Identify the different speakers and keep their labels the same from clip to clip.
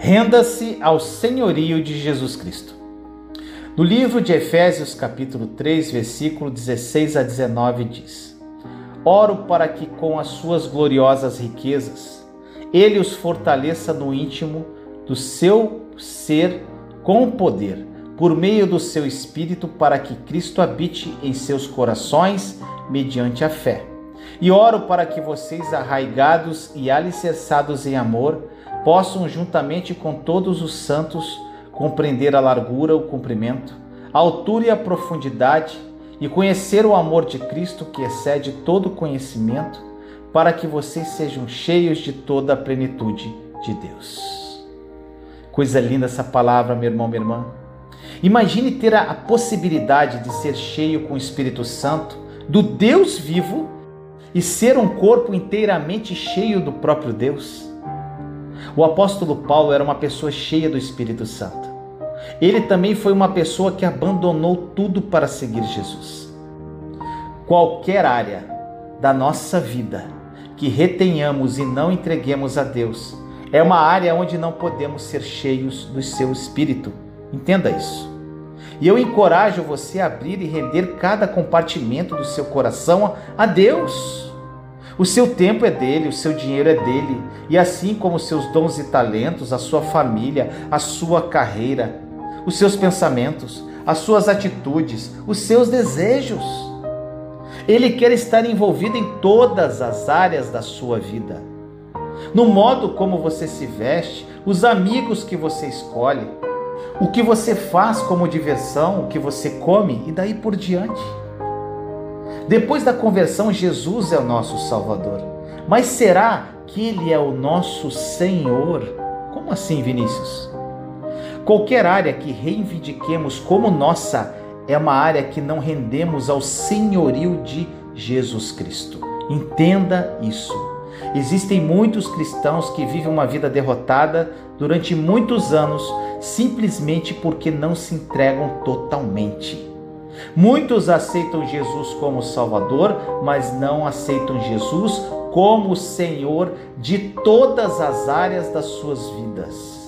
Speaker 1: Renda-se ao senhorio de Jesus Cristo. No livro de Efésios, capítulo 3, versículo 16 a 19 diz: Oro para que com as suas gloriosas riquezas ele os fortaleça no íntimo do seu ser com poder, por meio do seu espírito, para que Cristo habite em seus corações mediante a fé. E oro para que vocês, arraigados e alicerçados em amor, possam, juntamente com todos os santos, compreender a largura, o comprimento, a altura e a profundidade, e conhecer o amor de Cristo que excede todo conhecimento, para que vocês sejam cheios de toda a plenitude de Deus. Coisa linda essa palavra, meu irmão, minha irmã. Imagine ter a possibilidade de ser cheio com o Espírito Santo, do Deus vivo, e ser um corpo inteiramente cheio do próprio Deus. O apóstolo Paulo era uma pessoa cheia do Espírito Santo. Ele também foi uma pessoa que abandonou tudo para seguir Jesus. Qualquer área da nossa vida que retenhamos e não entreguemos a Deus é uma área onde não podemos ser cheios do seu Espírito. Entenda isso. E eu encorajo você a abrir e render cada compartimento do seu coração a Deus. O seu tempo é dele, o seu dinheiro é dele, e assim como os seus dons e talentos, a sua família, a sua carreira, os seus pensamentos, as suas atitudes, os seus desejos. Ele quer estar envolvido em todas as áreas da sua vida. No modo como você se veste, os amigos que você escolhe, o que você faz como diversão, o que você come e daí por diante. Depois da conversão, Jesus é o nosso Salvador. Mas será que Ele é o nosso Senhor? Como assim, Vinícius? Qualquer área que reivindiquemos como nossa é uma área que não rendemos ao senhorio de Jesus Cristo. Entenda isso. Existem muitos cristãos que vivem uma vida derrotada durante muitos anos simplesmente porque não se entregam totalmente. Muitos aceitam Jesus como Salvador, mas não aceitam Jesus como Senhor de todas as áreas das suas vidas.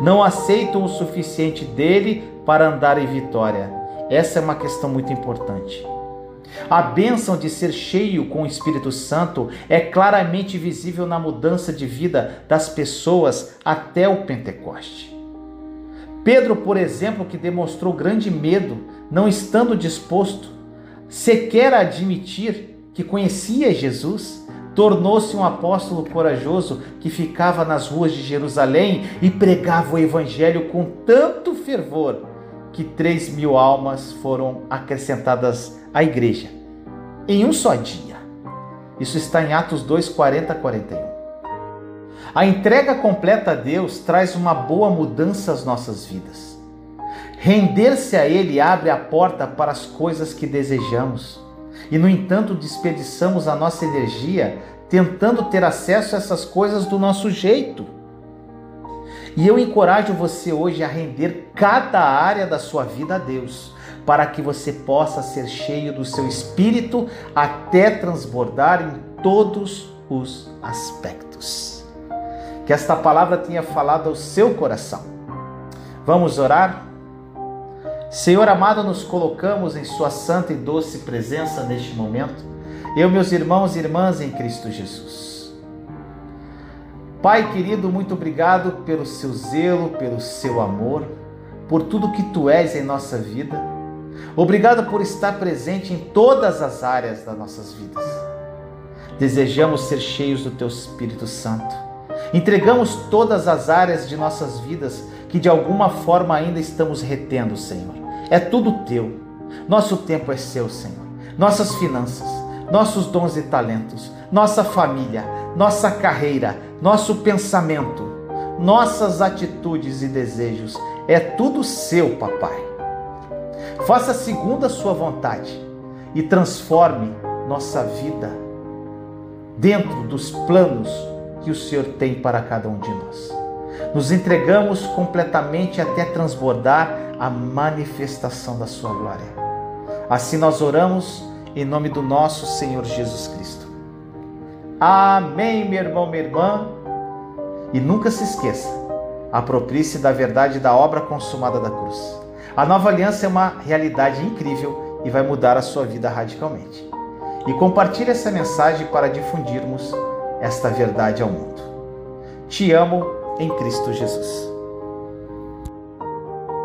Speaker 1: Não aceitam o suficiente dele para andar em vitória. Essa é uma questão muito importante. A bênção de ser cheio com o Espírito Santo é claramente visível na mudança de vida das pessoas até o Pentecoste. Pedro, por exemplo, que demonstrou grande medo, não estando disposto sequer a admitir que conhecia Jesus, tornou-se um apóstolo corajoso que ficava nas ruas de Jerusalém e pregava o evangelho com tanto fervor que três mil almas foram acrescentadas à igreja em um só dia. Isso está em Atos 2, 40 41. A entrega completa a Deus traz uma boa mudança às nossas vidas. Render-se a Ele abre a porta para as coisas que desejamos. E, no entanto, desperdiçamos a nossa energia tentando ter acesso a essas coisas do nosso jeito. E eu encorajo você hoje a render cada área da sua vida a Deus, para que você possa ser cheio do seu espírito até transbordar em todos os aspectos que esta palavra tenha falado ao seu coração. Vamos orar? Senhor amado, nos colocamos em Sua santa e doce presença neste momento, eu, meus irmãos e irmãs em Cristo Jesus. Pai querido, muito obrigado pelo seu zelo, pelo seu amor, por tudo que tu és em nossa vida. Obrigado por estar presente em todas as áreas das nossas vidas. Desejamos ser cheios do teu Espírito Santo Entregamos todas as áreas de nossas vidas que de alguma forma ainda estamos retendo, Senhor. É tudo teu. Nosso tempo é seu, Senhor. Nossas finanças, nossos dons e talentos, nossa família, nossa carreira, nosso pensamento, nossas atitudes e desejos. É tudo seu, papai. Faça segundo a sua vontade e transforme nossa vida dentro dos planos que o Senhor tem para cada um de nós. Nos entregamos completamente até transbordar a manifestação da Sua glória. Assim nós oramos em nome do nosso Senhor Jesus Cristo. Amém, meu irmão, minha irmã. E nunca se esqueça: Aproprie-se da verdade da obra consumada da cruz. A nova aliança é uma realidade incrível e vai mudar a sua vida radicalmente. E compartilhe essa mensagem para difundirmos esta verdade ao mundo. Te amo em Cristo Jesus.